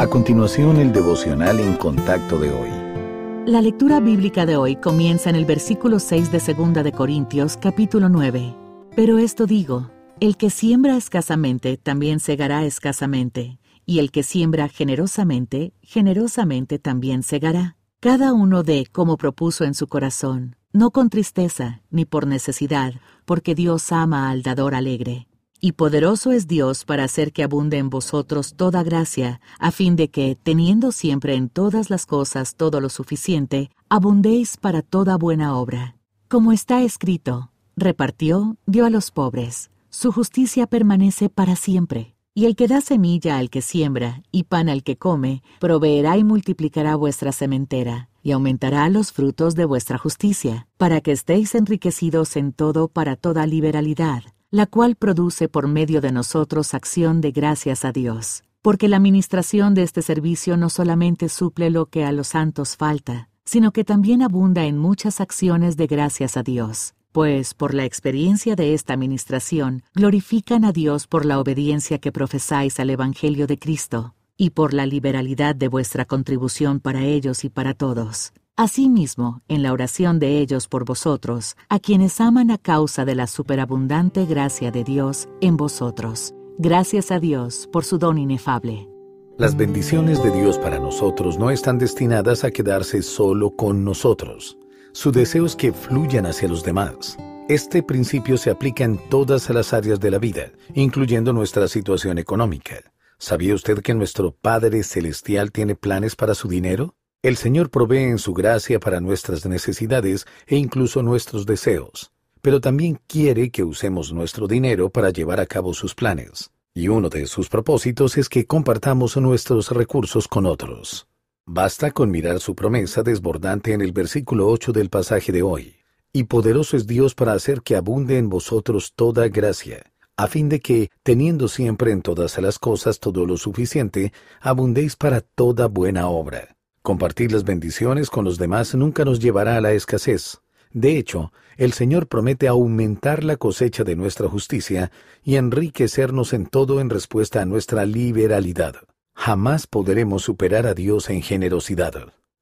A continuación, el devocional en contacto de hoy. La lectura bíblica de hoy comienza en el versículo 6 de 2 de Corintios, capítulo 9. Pero esto digo, el que siembra escasamente también segará escasamente, y el que siembra generosamente, generosamente también segará. Cada uno dé como propuso en su corazón, no con tristeza ni por necesidad, porque Dios ama al dador alegre. Y poderoso es Dios para hacer que abunde en vosotros toda gracia, a fin de que, teniendo siempre en todas las cosas todo lo suficiente, abundéis para toda buena obra. Como está escrito, repartió, dio a los pobres, su justicia permanece para siempre. Y el que da semilla al que siembra y pan al que come, proveerá y multiplicará vuestra sementera, y aumentará los frutos de vuestra justicia, para que estéis enriquecidos en todo para toda liberalidad la cual produce por medio de nosotros acción de gracias a Dios. Porque la administración de este servicio no solamente suple lo que a los santos falta, sino que también abunda en muchas acciones de gracias a Dios, pues por la experiencia de esta administración glorifican a Dios por la obediencia que profesáis al Evangelio de Cristo, y por la liberalidad de vuestra contribución para ellos y para todos Asimismo, en la oración de ellos por vosotros, a quienes aman a causa de la superabundante gracia de Dios en vosotros. Gracias a Dios por su don inefable. Las bendiciones de Dios para nosotros no están destinadas a quedarse solo con nosotros. Su deseo es que fluyan hacia los demás. Este principio se aplica en todas las áreas de la vida, incluyendo nuestra situación económica. ¿Sabía usted que nuestro Padre Celestial tiene planes para su dinero? El Señor provee en su gracia para nuestras necesidades e incluso nuestros deseos, pero también quiere que usemos nuestro dinero para llevar a cabo sus planes. Y uno de sus propósitos es que compartamos nuestros recursos con otros. Basta con mirar su promesa desbordante en el versículo 8 del pasaje de hoy. Y poderoso es Dios para hacer que abunde en vosotros toda gracia, a fin de que, teniendo siempre en todas las cosas todo lo suficiente, abundéis para toda buena obra. Compartir las bendiciones con los demás nunca nos llevará a la escasez. De hecho, el Señor promete aumentar la cosecha de nuestra justicia y enriquecernos en todo en respuesta a nuestra liberalidad. Jamás podremos superar a Dios en generosidad.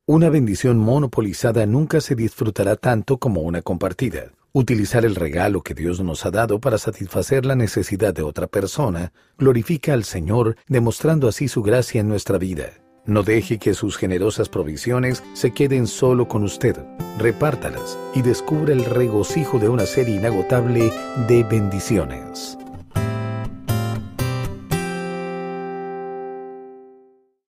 Una bendición monopolizada nunca se disfrutará tanto como una compartida. Utilizar el regalo que Dios nos ha dado para satisfacer la necesidad de otra persona glorifica al Señor, demostrando así su gracia en nuestra vida. No deje que sus generosas provisiones se queden solo con usted. Repártalas y descubra el regocijo de una serie inagotable de bendiciones.